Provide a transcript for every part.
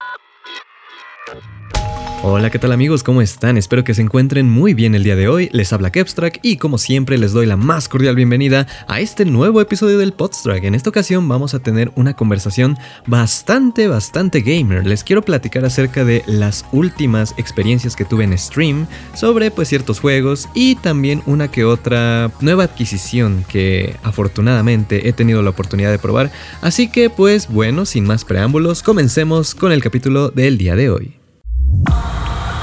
you Hola, ¿qué tal amigos? ¿Cómo están? Espero que se encuentren muy bien el día de hoy. Les habla Kepstrack y como siempre les doy la más cordial bienvenida a este nuevo episodio del Podstrack. En esta ocasión vamos a tener una conversación bastante, bastante gamer. Les quiero platicar acerca de las últimas experiencias que tuve en stream sobre pues ciertos juegos y también una que otra nueva adquisición que afortunadamente he tenido la oportunidad de probar. Así que pues bueno, sin más preámbulos, comencemos con el capítulo del día de hoy. Uh-huh.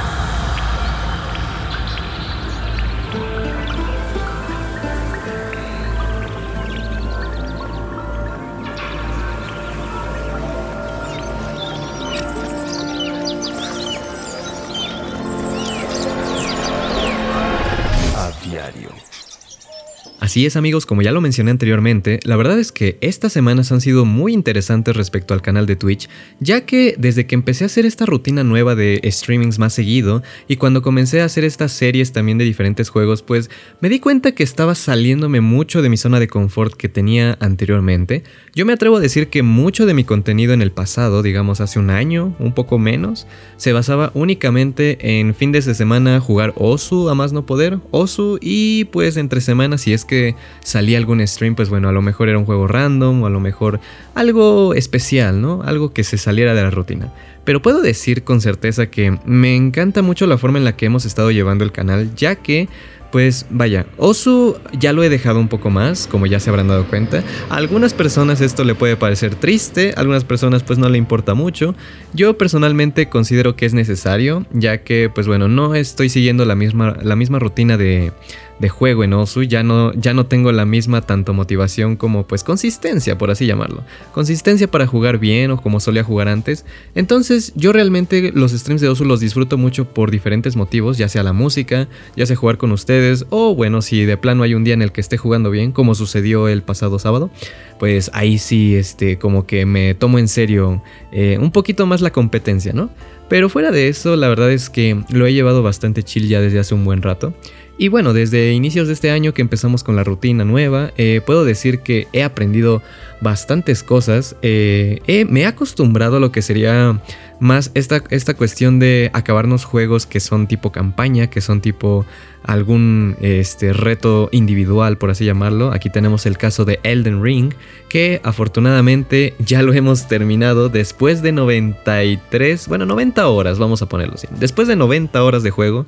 Así es amigos, como ya lo mencioné anteriormente, la verdad es que estas semanas han sido muy interesantes respecto al canal de Twitch, ya que desde que empecé a hacer esta rutina nueva de streamings más seguido y cuando comencé a hacer estas series también de diferentes juegos, pues me di cuenta que estaba saliéndome mucho de mi zona de confort que tenía anteriormente. Yo me atrevo a decir que mucho de mi contenido en el pasado, digamos hace un año, un poco menos, se basaba únicamente en fines de semana jugar Osu a más no poder, Osu y pues entre semanas si es que salía algún stream, pues bueno, a lo mejor era un juego random o a lo mejor algo especial, ¿no? Algo que se saliera de la rutina. Pero puedo decir con certeza que me encanta mucho la forma en la que hemos estado llevando el canal, ya que pues vaya, Osu ya lo he dejado un poco más, como ya se habrán dado cuenta. A algunas personas esto le puede parecer triste, a algunas personas pues no le importa mucho. Yo personalmente considero que es necesario, ya que pues bueno, no estoy siguiendo la misma, la misma rutina de, de juego en Osu, ya no, ya no tengo la misma tanto motivación como pues consistencia, por así llamarlo. Consistencia para jugar bien o como solía jugar antes. Entonces yo realmente los streams de Osu los disfruto mucho por diferentes motivos, ya sea la música, ya sea jugar con ustedes, o bueno, si de plano hay un día en el que esté jugando bien, como sucedió el pasado sábado, pues ahí sí, este, como que me tomo en serio eh, un poquito más la competencia, ¿no? Pero fuera de eso, la verdad es que lo he llevado bastante chill ya desde hace un buen rato. Y bueno, desde inicios de este año que empezamos con la rutina nueva, eh, puedo decir que he aprendido bastantes cosas. Eh, me he acostumbrado a lo que sería más esta, esta cuestión de acabarnos juegos que son tipo campaña, que son tipo algún este, reto individual, por así llamarlo. Aquí tenemos el caso de Elden Ring, que afortunadamente ya lo hemos terminado después de 93, bueno, 90 horas, vamos a ponerlo así. Después de 90 horas de juego,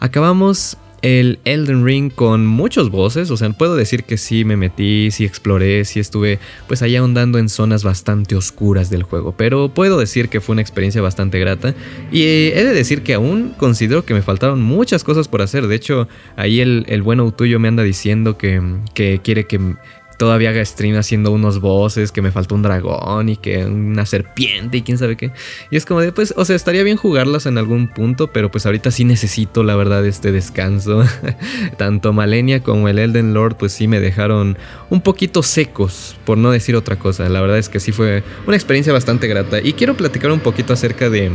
acabamos el Elden Ring con muchos voces, o sea, puedo decir que sí me metí, sí exploré, sí estuve pues allá ahondando en zonas bastante oscuras del juego, pero puedo decir que fue una experiencia bastante grata. Y he de decir que aún considero que me faltaron muchas cosas por hacer, de hecho ahí el, el bueno tuyo me anda diciendo que, que quiere que todavía haga stream haciendo unos bosses, que me falta un dragón y que una serpiente y quién sabe qué. Y es como de, pues, o sea, estaría bien jugarlas en algún punto, pero pues ahorita sí necesito, la verdad, este descanso. Tanto Malenia como el Elden Lord, pues sí me dejaron un poquito secos, por no decir otra cosa. La verdad es que sí fue una experiencia bastante grata. Y quiero platicar un poquito acerca de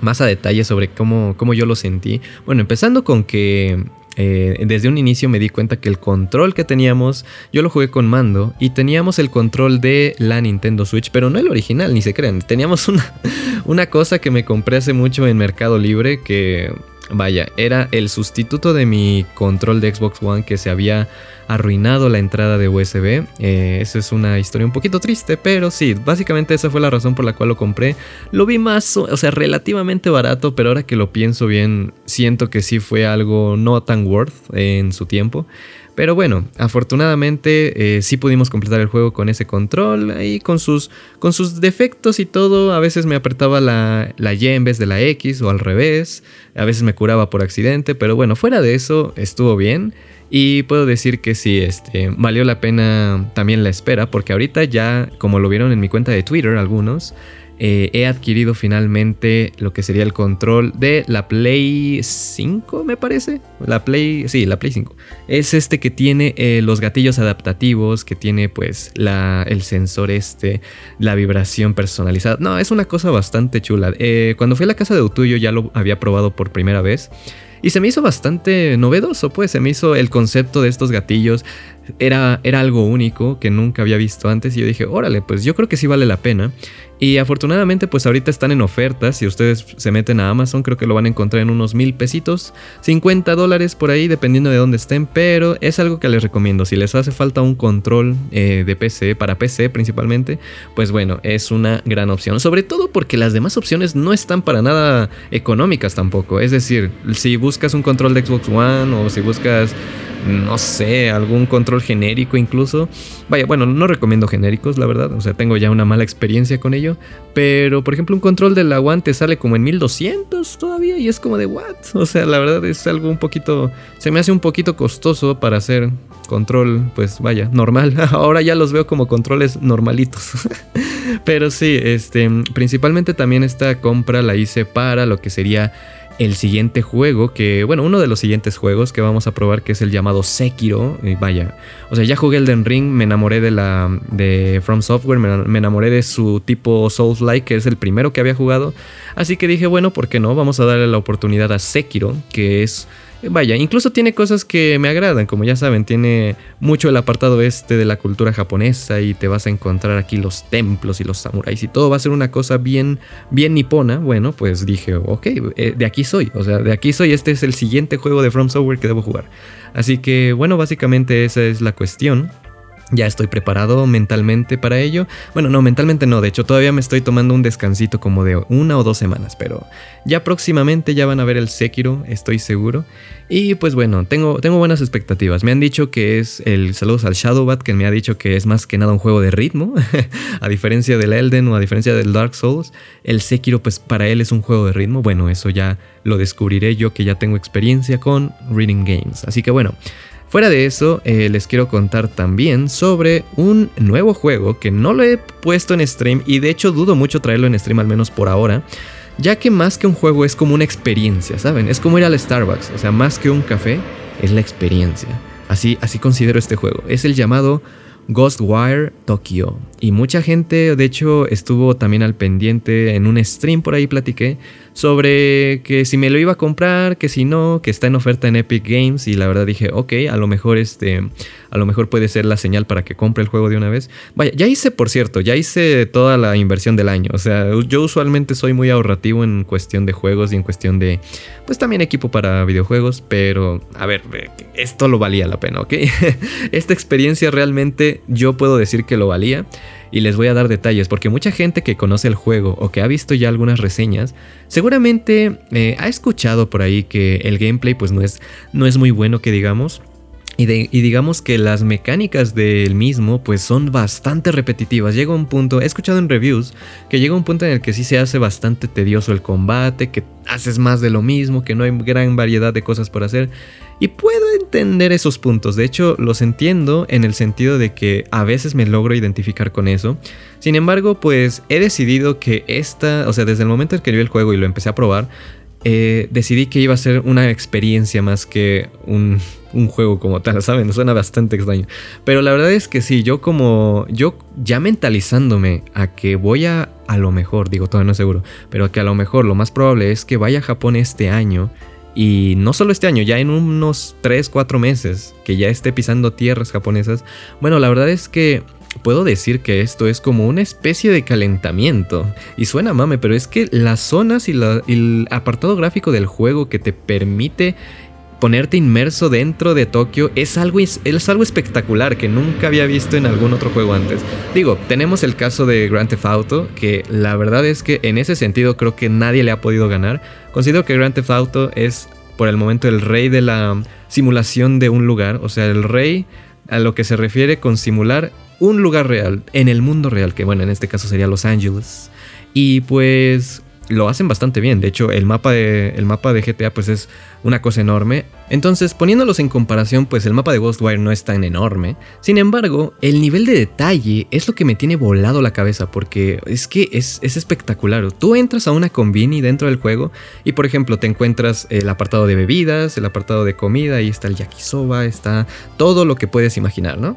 más a detalle sobre cómo, cómo yo lo sentí. Bueno, empezando con que eh, desde un inicio me di cuenta que el control que teníamos, yo lo jugué con mando y teníamos el control de la Nintendo Switch, pero no el original, ni se crean. Teníamos una, una cosa que me compré hace mucho en Mercado Libre que, vaya, era el sustituto de mi control de Xbox One que se había arruinado la entrada de USB. Eh, esa es una historia un poquito triste, pero sí, básicamente esa fue la razón por la cual lo compré. Lo vi más, o sea, relativamente barato, pero ahora que lo pienso bien, siento que sí fue algo no tan worth en su tiempo. Pero bueno, afortunadamente eh, sí pudimos completar el juego con ese control y con sus, con sus defectos y todo. A veces me apretaba la, la Y en vez de la X o al revés. A veces me curaba por accidente, pero bueno, fuera de eso estuvo bien. Y puedo decir que sí, este, valió la pena también la espera, porque ahorita ya, como lo vieron en mi cuenta de Twitter algunos, eh, he adquirido finalmente lo que sería el control de la Play 5, me parece. La Play, sí, la Play 5. Es este que tiene eh, los gatillos adaptativos, que tiene pues el sensor este, la vibración personalizada. No, es una cosa bastante chula. Eh, cuando fui a la casa de Utuyo ya lo había probado por primera vez. Y se me hizo bastante novedoso, pues se me hizo el concepto de estos gatillos. Era, era algo único que nunca había visto antes y yo dije, órale, pues yo creo que sí vale la pena. Y afortunadamente pues ahorita están en ofertas, si ustedes se meten a Amazon creo que lo van a encontrar en unos mil pesitos, 50 dólares por ahí dependiendo de dónde estén, pero es algo que les recomiendo, si les hace falta un control eh, de PC, para PC principalmente, pues bueno, es una gran opción, sobre todo porque las demás opciones no están para nada económicas tampoco, es decir, si buscas un control de Xbox One o si buscas no sé, algún control genérico incluso. Vaya, bueno, no recomiendo genéricos, la verdad. O sea, tengo ya una mala experiencia con ello. Pero, por ejemplo, un control del aguante sale como en 1200 todavía y es como de what? O sea, la verdad es algo un poquito... Se me hace un poquito costoso para hacer control, pues vaya, normal. Ahora ya los veo como controles normalitos. Pero sí, este, principalmente también esta compra la hice para lo que sería el siguiente juego que, bueno, uno de los siguientes juegos que vamos a probar que es el llamado Sekiro. Y vaya, o sea, ya jugué Elden Ring, me enamoré de la de From Software, me, enamoré de su tipo Souls-like, que es el primero que había jugado. Así que dije, bueno, ¿por qué no? Vamos a darle la oportunidad a Sekiro, que es Vaya, incluso tiene cosas que me agradan, como ya saben, tiene mucho el apartado este de la cultura japonesa y te vas a encontrar aquí los templos y los samuráis y todo va a ser una cosa bien, bien nipona. Bueno, pues dije, ok, eh, de aquí soy, o sea, de aquí soy, este es el siguiente juego de From Software que debo jugar. Así que, bueno, básicamente esa es la cuestión. Ya estoy preparado mentalmente para ello. Bueno, no, mentalmente no. De hecho, todavía me estoy tomando un descansito como de una o dos semanas. Pero ya próximamente ya van a ver el Sekiro, estoy seguro. Y pues bueno, tengo, tengo buenas expectativas. Me han dicho que es el. Saludos al Shadowbat, que me ha dicho que es más que nada un juego de ritmo. a diferencia del Elden o a diferencia del Dark Souls. El Sekiro, pues para él es un juego de ritmo. Bueno, eso ya lo descubriré yo que ya tengo experiencia con Reading Games. Así que bueno. Fuera de eso, eh, les quiero contar también sobre un nuevo juego que no lo he puesto en stream y de hecho dudo mucho traerlo en stream al menos por ahora, ya que más que un juego es como una experiencia, ¿saben? Es como ir al Starbucks, o sea, más que un café, es la experiencia. Así, así considero este juego. Es el llamado Ghostwire Tokyo. Y mucha gente, de hecho, estuvo también al pendiente en un stream por ahí platiqué sobre que si me lo iba a comprar, que si no, que está en oferta en Epic Games y la verdad dije, ok, a lo mejor este, a lo mejor puede ser la señal para que compre el juego de una vez. Vaya, ya hice, por cierto, ya hice toda la inversión del año, o sea, yo usualmente soy muy ahorrativo en cuestión de juegos y en cuestión de, pues también equipo para videojuegos, pero a ver, esto lo valía la pena, ¿ok? Esta experiencia realmente yo puedo decir que lo valía y les voy a dar detalles porque mucha gente que conoce el juego o que ha visto ya algunas reseñas seguramente eh, ha escuchado por ahí que el gameplay pues no es, no es muy bueno que digamos. Y, digamos que las mecánicas del mismo pues son bastante repetitivas. Llega un punto, he escuchado en reviews que llega un punto en el que sí se hace bastante tedioso el combate, que haces más de lo mismo, que no hay gran variedad de cosas por hacer. Y puedo entender esos puntos, de hecho los entiendo en el sentido de que a veces me logro identificar con eso. Sin embargo, pues he decidido que esta, o sea, desde el momento en que vi el juego y lo empecé a probar, eh, decidí que iba a ser una experiencia más que un, un, juego como tal, ¿saben? Suena bastante extraño. Pero la verdad es que sí, yo como, yo ya mentalizándome a que voy a, a lo mejor, digo todavía no seguro, pero que a lo mejor lo más probable es que vaya a Japón este año y no solo este año, ya en unos 3, 4 meses que ya esté pisando tierras japonesas, bueno, la verdad es que puedo decir que esto es como una especie de calentamiento. Y suena mame, pero es que las zonas y, el apartado gráfico del juego que te permite ponerte inmerso dentro de Tokio es algo, es algo espectacular que nunca había visto en algún otro juego antes. Digo, tenemos el caso de Grand Theft Auto, que la verdad es que en ese sentido creo que nadie le ha podido ganar. Considero que Grand Theft Auto es por el momento el rey de la simulación de un lugar, o sea, el rey a lo que se refiere con simular un lugar real, en el mundo real, que bueno, en este caso sería Los Ángeles. Y pues lo hacen bastante bien. De hecho, el mapa de, el mapa de GTA pues es una cosa enorme. Entonces, poniéndolos en comparación, pues el mapa de Ghostwire no es tan enorme. Sin embargo, el nivel de detalle es lo que me tiene volado la cabeza porque es que es, es espectacular. Tú entras a una convini dentro del juego y, por ejemplo, te encuentras el apartado de bebidas, el apartado de comida, ahí está el yakisoba, está todo lo que puedes imaginar, ¿no?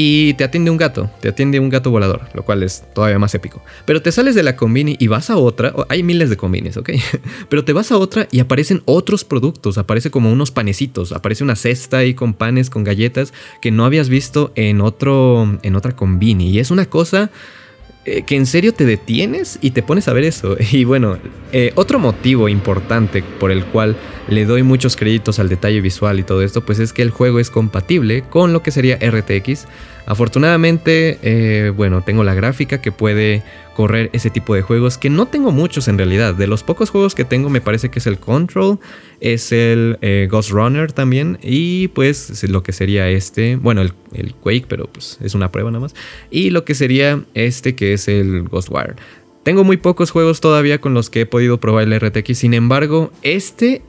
Y te atiende un gato, te atiende un gato volador, lo cual es todavía más épico. Pero te sales de la combini y vas a otra, hay miles de combinis, ¿ok? Pero te vas a otra y aparecen otros productos, aparece como unos panecitos, aparece una cesta ahí con panes, con galletas que no habías visto en, otro, en otra combini. Y es una cosa eh, que en serio te detienes y te pones a ver eso. Y bueno, eh, otro motivo importante por el cual le doy muchos créditos al detalle visual y todo esto, pues es que el juego es compatible con lo que sería RTX. Afortunadamente, eh, bueno, tengo la gráfica que puede correr ese tipo de juegos, que no tengo muchos en realidad. De los pocos juegos que tengo me parece que es el Control, es el eh, Ghost Runner también, y pues lo que sería este, bueno, el, el, Quake, pero pues es una prueba nada más, y lo que sería este que es el Ghostwire. Tengo muy pocos juegos todavía con los que he podido probar el RTX, sin embargo, este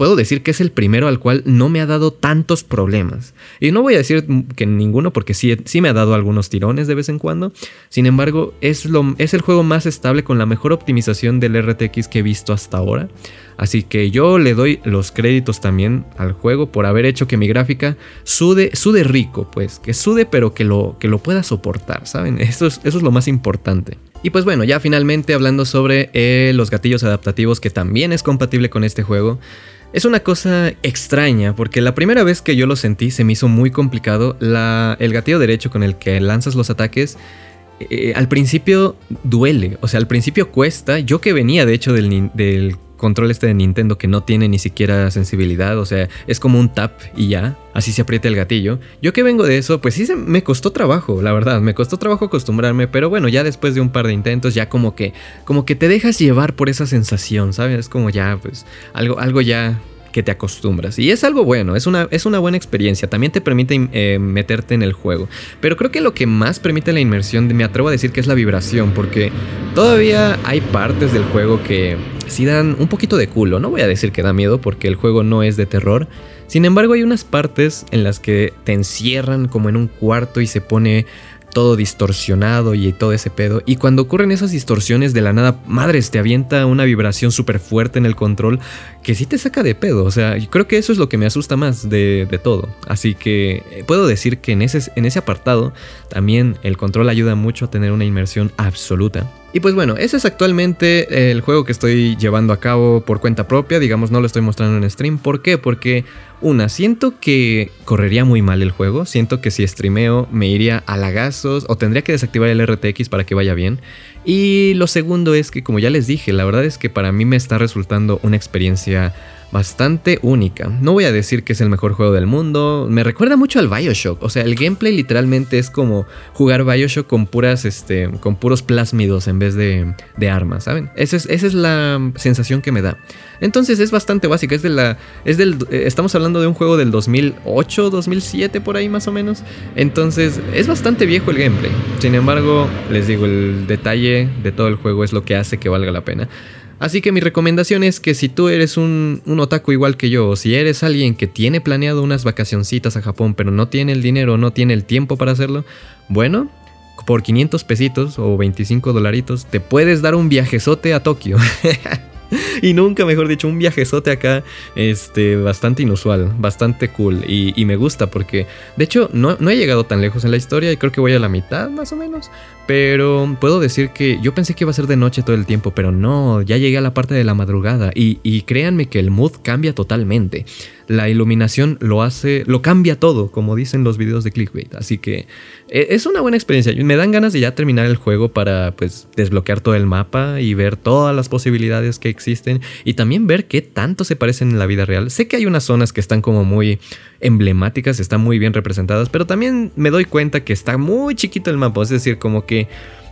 puedo decir que es el primero al cual no me ha dado tantos problemas. Y no voy a decir que ninguno porque sí, sí me ha dado algunos tirones de vez en cuando. Sin embargo, es, lo, es el juego más estable con la mejor optimización del RTX que he visto hasta ahora. Así que yo le doy los créditos también al juego por haber hecho que mi gráfica sude, sude rico, pues, que sude pero que lo, que lo pueda soportar, ¿saben? Eso es, eso es lo más importante. Y pues bueno, ya finalmente hablando sobre eh, los gatillos adaptativos que también es compatible con este juego. Es una cosa extraña porque la primera vez que yo lo sentí se me hizo muy complicado. el gatillo derecho con el que lanzas los ataques eh, al principio duele, o sea, al principio cuesta. Yo que venía de hecho del, del control este de Nintendo que no tiene ni siquiera sensibilidad, o sea, es como un tap y ya, así se aprieta el gatillo. Yo que vengo de eso, pues sí se, me costó trabajo, la verdad, me costó trabajo acostumbrarme, pero bueno, ya después de un par de intentos ya como que como que te dejas llevar por esa sensación, ¿sabes? Es como ya pues algo algo ya que te acostumbras. Y es algo bueno, es una, es una buena experiencia. También te permite eh, meterte en el juego. Pero creo que lo que más permite la inmersión, me atrevo a decir que es la vibración, porque todavía hay partes del juego que sí dan un poquito de culo. No voy a decir que da miedo, porque el juego no es de terror. Sin embargo, hay unas partes en las que te encierran como en un cuarto y se pone todo distorsionado y todo ese pedo. Y cuando ocurren esas distorsiones de la nada, madres, te avienta una vibración súper fuerte en el control que sí te saca de pedo. O sea, yo creo que eso es lo que me asusta más de, todo. Así que eh, puedo decir que en ese, en ese apartado también el control ayuda mucho a tener una inmersión absoluta. Y pues bueno, ese es actualmente el juego que estoy llevando a cabo por cuenta propia, digamos, no lo estoy mostrando en stream. ¿Por qué? Porque una, siento que correría muy mal el juego, siento que si streameo me iría a lagazos o tendría que desactivar el RTX para que vaya bien. Y lo segundo es que, como ya les dije, la verdad es que para mí me está resultando una experiencia bastante única. No voy a decir que es el mejor juego del mundo, me recuerda mucho al BioShock, o sea, el gameplay literalmente es como jugar BioShock con puras este con puros plásmidos en vez de, armas, ¿saben? Esa es, esa es la sensación que me da. Entonces es bastante básica, es de la es del eh, estamos hablando de un juego del 2008, 2007 por ahí más o menos. Entonces, es bastante viejo el gameplay. Sin embargo, les digo, el detalle de todo el juego es lo que hace que valga la pena. Así que mi recomendación es que si tú eres un, otaku igual que yo, o si eres alguien que tiene planeado unas vacacioncitas a Japón, pero no tiene el dinero no tiene el tiempo para hacerlo, bueno, por 500 pesitos o 25 dolaritos, te puedes dar un viajezote a Tokio. y nunca, mejor dicho, un viajezote acá, este, bastante inusual, bastante cool. Y, me gusta porque, de hecho, no, no, he llegado tan lejos en la historia y creo que voy a la mitad más o menos. Pero puedo decir que yo pensé que iba a ser de noche todo el tiempo, pero no, ya llegué a la parte de la madrugada y, créanme que el mood cambia totalmente. La iluminación lo hace, lo cambia todo, como dicen los videos de clickbait. Así que e, es una buena experiencia. Me dan ganas de ya terminar el juego para pues desbloquear todo el mapa y ver todas las posibilidades que existen y también ver qué tanto se parecen en la vida real. Sé que hay unas zonas que están como muy emblemáticas, están muy bien representadas, pero también me doy cuenta que está muy chiquito el mapa, es decir, como que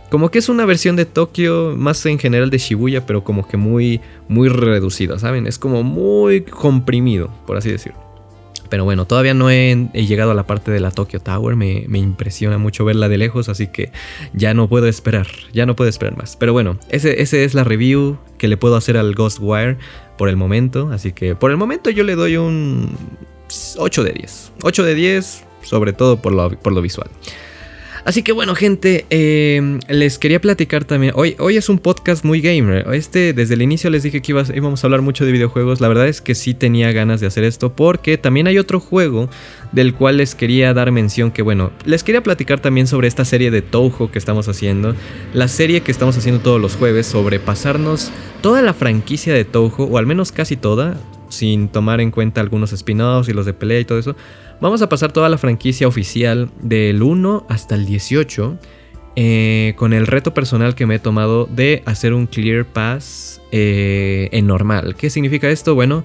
como que es una versión de Tokio más en general de Shibuya, pero como que muy muy reducida, ¿saben? Es como muy comprimido, por así decirlo. Pero bueno, todavía no he, llegado a la parte de la Tokyo Tower. Me, impresiona mucho verla de lejos, así que ya no puedo esperar. Ya no puedo esperar más. Pero bueno, ese, ese es la review que le puedo hacer al Ghostwire por el momento. Así que por el momento yo le doy un 8 de 10. 8 de 10, sobre todo por lo, por lo visual. Así que bueno, gente, em, les quería platicar también. Hoy, hoy es un podcast muy gamer. Este, desde el inicio les dije que íbamos a hablar mucho de videojuegos. La verdad es que sí tenía ganas de hacer esto porque también hay otro juego del cual les quería dar mención que bueno, les quería platicar también sobre esta serie de Touhou que estamos haciendo. La serie que estamos haciendo todos los jueves sobre pasarnos toda la franquicia de Touhou, o al menos casi toda, sin tomar en cuenta algunos spin-offs y los de pelea y todo eso. Vamos a pasar toda la franquicia oficial del 1 hasta el 18 eh, con el reto personal que me he tomado de hacer un clear pass eh, en normal. ¿Qué significa esto? Bueno,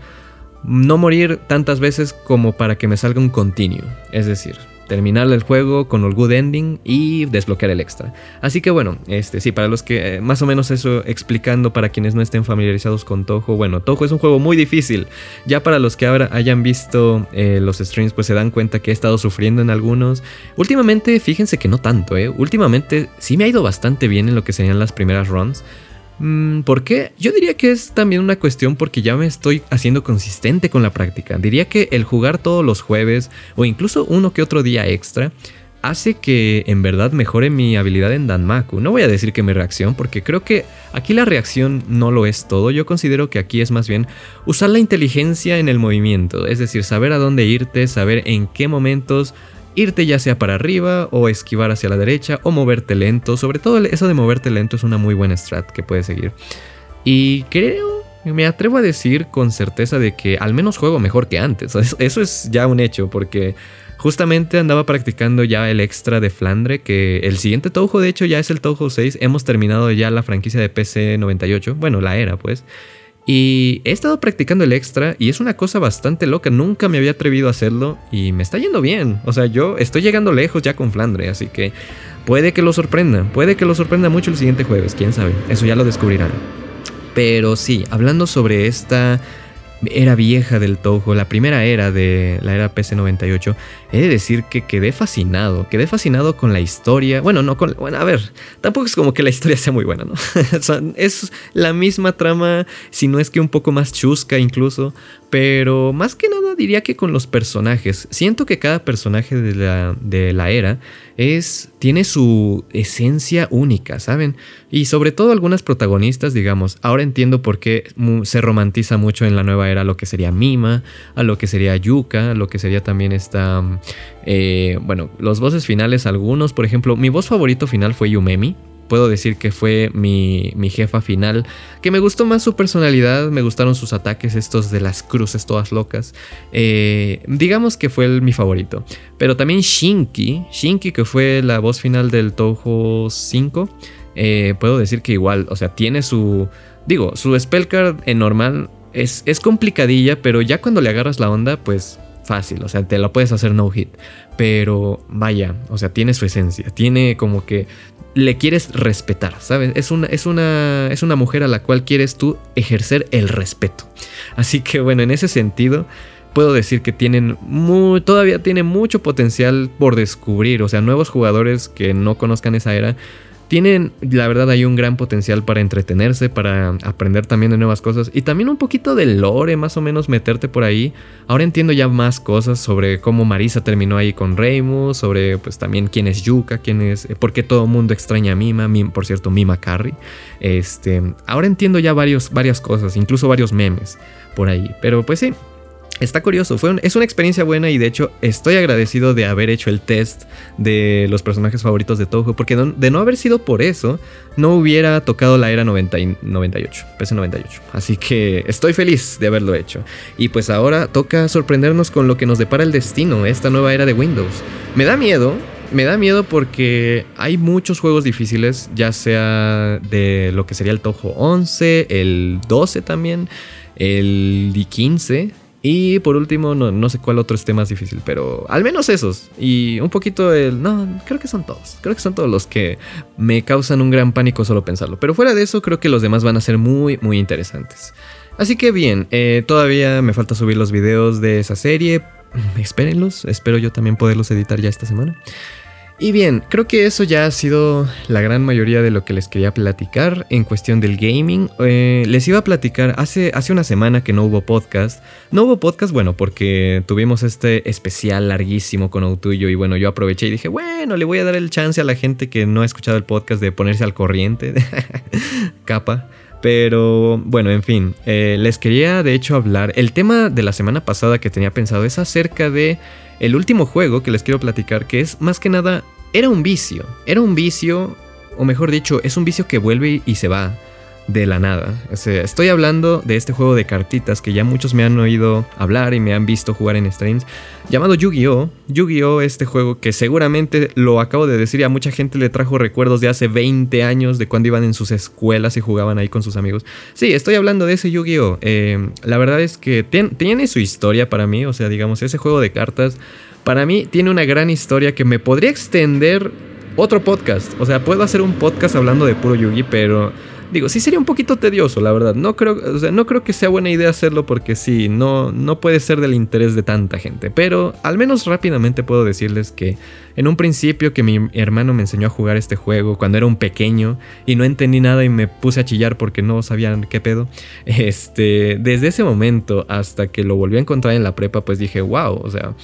no morir tantas veces como para que me salga un continuo. Es decir, terminar el juego con el good ending y desbloquear el extra. Así que bueno, este sí, para los que eh, más o menos eso explicando para quienes no estén familiarizados con Toho, bueno, Toho es un juego muy difícil. Ya para los que ahora hayan visto eh, los streams, pues se dan cuenta que he estado sufriendo en algunos. Últimamente, fíjense que no tanto, eh. Últimamente sí me ha ido bastante bien en lo que serían las primeras runs. Mm, ¿Por qué? Yo diría que es también una cuestión porque ya me estoy haciendo consistente con la práctica. Diría que el jugar todos los jueves o incluso uno que otro día extra hace que en verdad mejore mi habilidad en Danmaku. No voy a decir que mi reacción, porque creo que aquí la reacción no lo es todo. Yo considero que aquí es más bien usar la inteligencia en el movimiento, es decir, saber a dónde irte, saber en qué momentos irte ya sea para arriba o esquivar hacia la derecha o moverte lento. Sobre todo eso de moverte lento es una muy buena strat que puedes seguir. Y creo, me atrevo a decir con certeza de que al menos juego mejor que antes. Eso es ya un hecho porque justamente andaba practicando ya el extra de Flandre, que el siguiente Touhou de hecho ya es el Touhou 6. Hemos terminado ya la franquicia de PC 98, bueno, la era pues. Y he estado practicando el extra y es una cosa bastante loca, nunca me había atrevido a hacerlo y me está yendo bien. O sea, yo estoy llegando lejos ya con Flandre, así que puede que lo sorprenda, puede que lo sorprenda mucho el siguiente jueves, quién sabe, eso ya lo descubrirán. Pero sí, hablando sobre esta era vieja del Toho, la primera era de la era PC98, he de decir que quedé fascinado, quedé fascinado con la historia. Bueno, no con. Bueno, a ver, tampoco es como que la historia sea muy buena, ¿no? es la misma trama, si no es que un poco más chusca incluso, pero más que nada diría que con los personajes. Siento que cada personaje de la, de la era es, tiene su esencia única, ¿saben? Y sobre todo algunas protagonistas, digamos, ahora entiendo por qué se romantiza mucho en la nueva era lo que sería Mima, a lo que sería Yuka, a lo que sería también esta... Eh, bueno, los voces finales, algunos, por ejemplo, mi voz favorito final fue Yumemi puedo decir que fue mi, jefa final, que me gustó más su personalidad, me gustaron sus ataques, estos de las cruces todas locas. Eh, digamos que fue mi favorito. Pero también Shinki, Shinki que fue la voz final del Toho 5, eh, puedo decir que igual, o sea, tiene su... Digo, su spellcard en normal es, es complicadilla, pero ya cuando le agarras la onda, pues fácil, o sea, te la puedes hacer no hit. Pero vaya, o sea, tiene su esencia, tiene como que le quieres respetar, ¿sabes? Es una, es, una, es una mujer a la cual quieres tú ejercer el respeto. Así que bueno, en ese sentido, puedo decir que tienen todavía tiene mucho potencial por descubrir. O sea, nuevos jugadores que no conozcan esa era tienen, la verdad, hay un gran potencial para entretenerse, para aprender también de nuevas cosas y también un poquito de lore, más o menos meterte por ahí. Ahora entiendo ya más cosas sobre cómo Marisa terminó ahí con Reimus, sobre pues también quién es Yuka, quién es, eh, por qué todo mundo extraña a Mima, por cierto, Mima Carry. Este, ahora entiendo ya varios, varias cosas, incluso varios memes por ahí, pero pues sí, Está curioso, fue es una experiencia buena y de hecho estoy agradecido de haber hecho el test de los personajes favoritos de Toho, porque de no haber sido por eso, no hubiera tocado la era 90 98, PC98. Así que estoy feliz de haberlo hecho. Y pues ahora toca sorprendernos con lo que nos depara el destino, esta nueva era de Windows. Me da miedo, me da miedo porque hay muchos juegos difíciles, ya sea de lo que sería el Toho 11, el 12 también, el 15 y por último, no, sé cuál otro esté más difícil, pero al menos esos. Y un poquito el... No, creo que son todos. Creo que son todos los que me causan un gran pánico solo pensarlo. Pero fuera de eso, creo que los demás van a ser muy, muy interesantes. Así que bien, eh, todavía me falta subir los videos de esa serie. Espérenlos, espero yo también poderlos editar ya esta semana. Y bien, creo que eso ya ha sido la gran mayoría de lo que les quería platicar en cuestión del gaming. Eh, les iba a platicar hace, hace una semana que no hubo podcast. No hubo podcast, bueno, porque tuvimos este especial larguísimo con Outuyo y bueno, yo aproveché y dije, bueno, le voy a dar el chance a la gente que no ha escuchado el podcast de ponerse al corriente. Capa. Pero bueno, en fin, eh, les quería de hecho hablar. El tema de la semana pasada que tenía pensado es acerca de el último juego que les quiero platicar, que es más que nada, era un vicio. Era un vicio, o mejor dicho, es un vicio que vuelve y se va de la nada. O sea, estoy hablando de este juego de cartitas que ya muchos me han oído hablar y me han visto jugar en streams, llamado Yu-Gi-Oh! Yu-Gi-Oh! Este juego que seguramente lo acabo de decir y a mucha gente le trajo recuerdos de hace 20 años de cuando iban en sus escuelas y jugaban ahí con sus amigos. Sí, estoy hablando de ese Yu-Gi-Oh! Eh, la verdad es que tiene su historia para mí, o sea, digamos, ese juego de cartas para mí tiene una gran historia que me podría extender otro podcast. O sea, puedo hacer un podcast hablando de puro Yugi, pero digo, sí sería un poquito tedioso, la verdad. No creo, o sea, no creo que sea buena idea hacerlo porque sí, no, no puede ser del interés de tanta gente. Pero al menos rápidamente puedo decirles que en un principio que mi hermano me enseñó a jugar este juego cuando era un pequeño y no entendí nada y me puse a chillar porque no sabían qué pedo. Este, desde ese momento hasta que lo volví a encontrar en la prepa, pues dije, wow, o sea,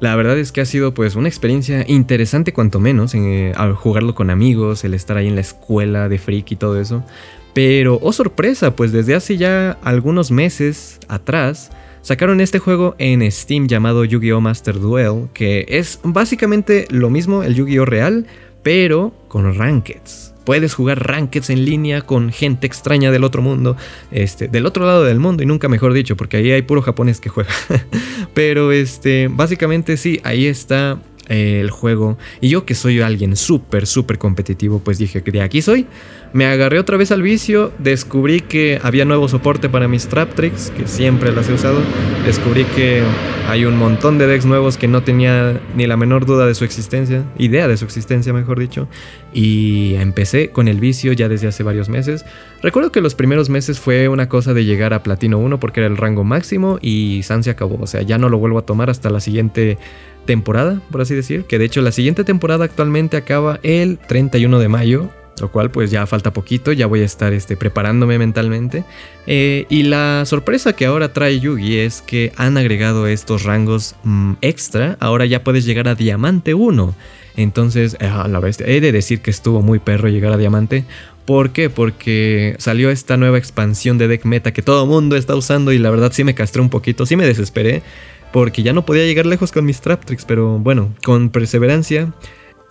la verdad es que ha sido pues una experiencia interesante cuanto menos, eh, al jugarlo con amigos, el estar ahí en la escuela de freak y todo eso. Pero, oh sorpresa, pues desde hace ya algunos meses atrás sacaron este juego en Steam llamado Yu-Gi-Oh! Master Duel, que es básicamente lo mismo, el Yu-Gi-Oh! real, pero con rankeds puedes jugar rankeds en línea con gente extraña del otro mundo, este, del otro lado del mundo, y nunca mejor dicho, porque ahí hay puro japonés que juega. Pero este, básicamente sí, ahí está el juego. Y yo que soy alguien súper, súper competitivo, pues dije que de aquí soy. Me agarré otra vez al vicio, descubrí que había nuevo soporte para mis trap tricks, que siempre las he usado. Descubrí que hay un montón de decks nuevos que no tenía ni la menor duda de su existencia, idea de su existencia, mejor dicho. Y empecé con el vicio ya desde hace varios meses. Recuerdo que los primeros meses fue una cosa de llegar a Platino 1 porque era el rango máximo y San se acabó. O sea, ya no lo vuelvo a tomar hasta la siguiente temporada, por así decir. Que de hecho la siguiente temporada actualmente acaba el 31 de mayo lo cual pues ya falta poquito, ya voy a estar este, preparándome mentalmente. Eh, y la sorpresa que ahora trae Yugi es que han agregado estos rangos mm, extra, ahora ya puedes llegar a Diamante 1. Entonces, a la vez, he de decir que estuvo muy perro llegar a Diamante. ¿Por qué? Porque salió esta nueva expansión de deck meta que todo el mundo está usando y la verdad sí me castré un poquito, sí me desesperé porque ya no podía llegar lejos con mis trap tricks, pero bueno, con perseverancia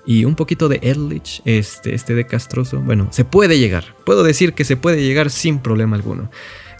y un poquito de Erlich, este, este de castroso, bueno, se puede llegar. Puedo decir que se puede llegar sin problema alguno.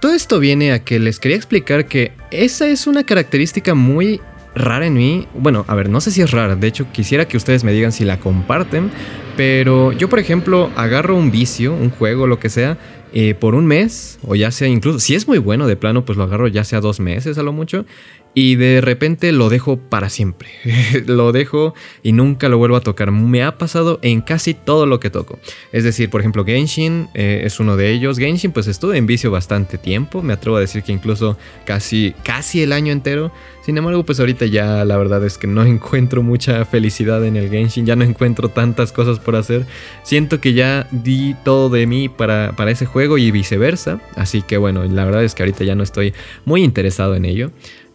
Todo esto viene a que les quería explicar que esa es una característica muy rara en mí. Bueno, a ver, no sé si es rara. De hecho, quisiera que ustedes me digan si la comparten. Pero yo, por ejemplo, agarro un vicio, un juego, lo que sea, eh, por un mes, o ya sea incluso, si es muy bueno de plano, pues lo agarro ya sea dos meses a lo mucho, y de repente lo dejo para siempre. lo dejo y nunca lo vuelvo a tocar. Me ha pasado en casi todo lo que toco. Es decir, por ejemplo, Genshin eh, es uno de ellos. Genshin pues estuve en vicio bastante tiempo. Me atrevo a decir que incluso casi, casi el año entero. Sin embargo, pues ahorita ya la verdad es que no encuentro mucha felicidad en el Genshin. Ya no encuentro tantas cosas por hacer. Siento que ya di todo de mí para, para ese juego y viceversa. Así que bueno, la verdad es que ahorita ya no estoy muy interesado en ello.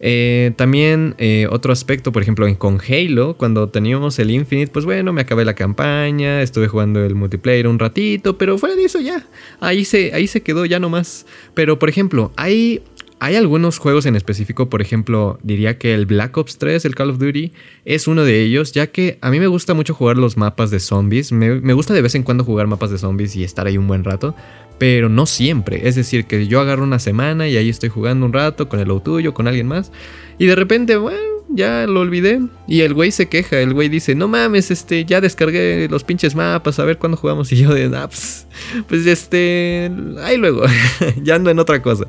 Eh, también eh, otro aspecto, por ejemplo, con Halo, cuando teníamos el Infinite, pues bueno, me acabé la campaña, estuve jugando el multiplayer un ratito, pero fuera de eso ya, ahí se, ahí se quedó ya nomás. Pero por ejemplo, hay, hay algunos juegos en específico, por ejemplo, diría que el Black Ops 3, el Call of Duty, es uno de ellos, ya que a mí me gusta mucho jugar los mapas de zombies, me, me gusta de vez en cuando jugar mapas de zombies y estar ahí un buen rato pero no siempre. Es decir, que yo agarro una semana y ahí estoy jugando un rato con el tuyo, con alguien más, y de repente, bueno, ya lo olvidé. Y el güey se queja, el güey dice, no mames, este, ya descargué los pinches mapas, a ver cuándo jugamos. Y yo de, ah, pues, pues, este, ahí luego, ya ando en otra cosa.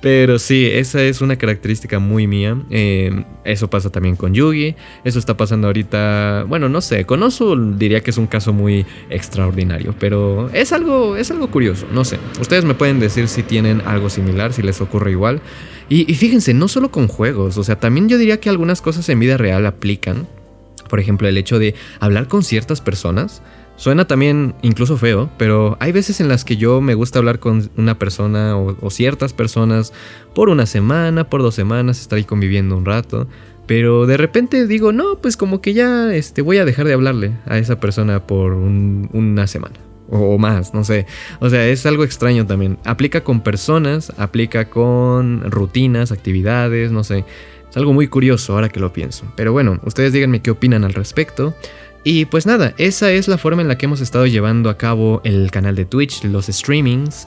Pero sí, esa es una característica muy mía. Eh, eso pasa también con Yugi, eso está pasando ahorita, bueno, no sé, con Osu diría que es un caso muy extraordinario, pero es algo, es algo curioso, no sé. Ustedes me pueden decir si tienen algo similar, si les ocurre igual. Y, fíjense, no solo con juegos, o sea, también yo diría que algunas cosas en vida real aplican. Por ejemplo, el hecho de hablar con ciertas personas. Suena también incluso feo, pero hay veces en las que yo me gusta hablar con una persona o, ciertas personas por una semana, por dos semanas, estar ahí conviviendo un rato. Pero de repente digo, no, pues como que ya este, voy a dejar de hablarle a esa persona por una semana. O, más, no sé. O sea, es algo extraño también. Aplica con personas, aplica con rutinas, actividades, no sé. Es algo muy curioso ahora que lo pienso. Pero bueno, ustedes díganme qué opinan al respecto. Y pues nada, esa es la forma en la que hemos estado llevando a cabo el canal de Twitch, los streamings.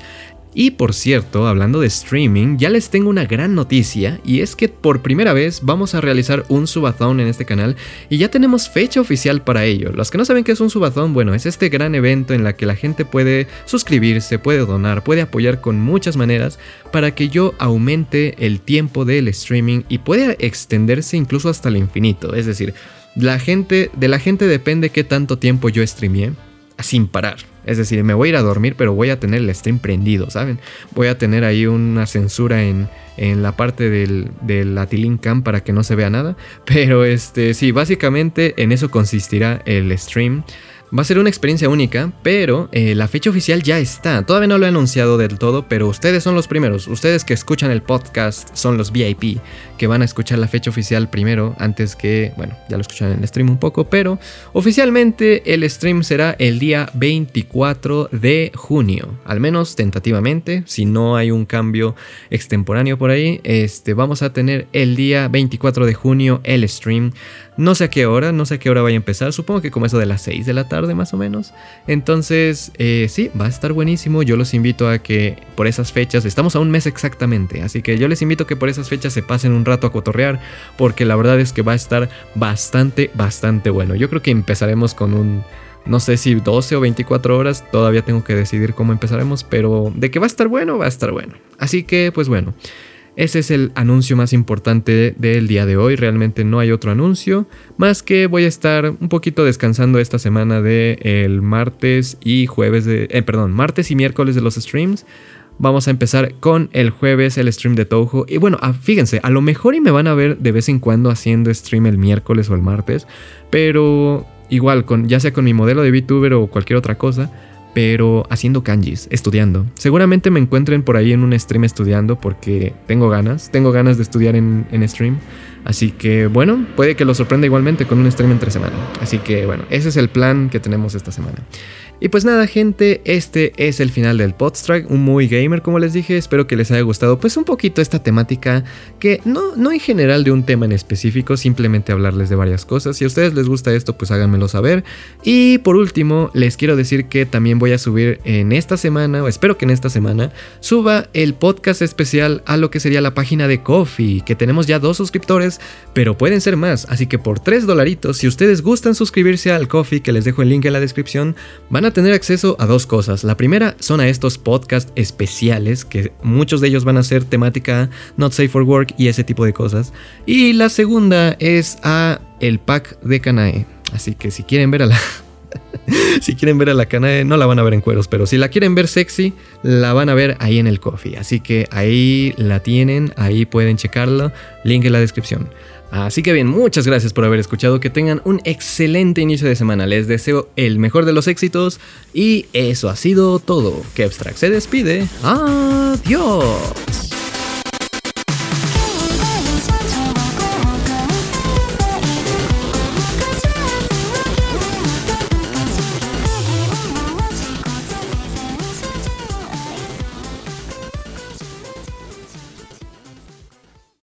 Y por cierto, hablando de streaming, ya les tengo una gran noticia y es que por primera vez vamos a realizar un subathon en este canal y ya tenemos fecha oficial para ello. Los que no saben qué es un subathon, bueno, es este gran evento en la que la gente puede suscribirse, puede donar, puede apoyar con muchas maneras para que yo aumente el tiempo del streaming y pueda extenderse incluso hasta el infinito. Es decir, la gente, de la gente depende qué tanto tiempo yo streamé sin parar. Es decir, me voy a ir a dormir, pero voy a tener el stream prendido, ¿saben? Voy a tener ahí una censura en, en la parte del, del Cam para que no se vea nada. Pero este, sí, básicamente en eso consistirá el stream. Va a ser una experiencia única, pero eh, la fecha oficial ya está. Todavía no lo he anunciado del todo, pero ustedes son los primeros. Ustedes que escuchan el podcast son los VIP, que van a escuchar la fecha oficial primero, antes que, bueno, ya lo escuchan en el stream un poco, pero oficialmente el stream será el día 24 de junio. Al menos tentativamente, si no hay un cambio extemporáneo por ahí, este, vamos a tener el día 24 de junio el stream. No sé a qué hora, no sé a qué hora vaya a empezar. Supongo que como de las 6 de la tarde más o menos. Entonces, eh, sí, va a estar buenísimo. Yo los invito a que por esas fechas, estamos a un mes exactamente. Así que yo les invito a que por esas fechas se pasen un rato a cotorrear. Porque la verdad es que va a estar bastante, bastante bueno. Yo creo que empezaremos con un no sé si 12 o 24 horas, todavía tengo que decidir cómo empezaremos, pero de que va a estar bueno, va a estar bueno. Así que, pues bueno, ese es el anuncio más importante del día de hoy. Realmente no hay otro anuncio. Más que voy a estar un poquito descansando esta semana de el martes y jueves de. Eh, perdón, martes y miércoles de los streams. Vamos a empezar con el jueves el stream de Touhou. Y bueno, ah, fíjense, a lo mejor y me van a ver de vez en cuando haciendo stream el miércoles o el martes. Pero igual, con, ya sea con mi modelo de VTuber o cualquier otra cosa pero haciendo kanjis, estudiando. Seguramente me encuentren por ahí en un stream estudiando porque tengo ganas, tengo ganas de estudiar en, stream. Así que bueno, puede que lo sorprenda igualmente con un stream entre semana. Así que bueno, ese es el plan que tenemos esta semana. Y pues nada gente, este es el final del Podstrike, un muy gamer como les dije, espero que les haya gustado pues un poquito esta temática que no, no en general de un tema en específico, simplemente hablarles de varias cosas, si a ustedes les gusta esto pues háganmelo saber. Y por último les quiero decir que también voy a subir en esta semana, o espero que en esta semana, suba el podcast especial a lo que sería la página de Coffee, que tenemos ya dos suscriptores, pero pueden ser más, así que por 3 dolaritos, si ustedes gustan suscribirse al Coffee, que les dejo el link en la descripción, van a tener acceso a dos cosas. La primera son a estos podcasts especiales, que muchos de ellos van a ser temática Not Safe for Work y ese tipo de cosas. Y la segunda es a el pack de Kanae. Así que si quieren ver a la... si quieren ver a la Kanae, no la van a ver en cueros, pero si la quieren ver sexy, la van a ver ahí en el coffee. Así que ahí la tienen, ahí pueden checarlo, link en la descripción. Así que bien, muchas gracias por haber escuchado, que tengan un excelente inicio de semana, les deseo el mejor de los éxitos y eso ha sido todo. Que se despide. Adiós.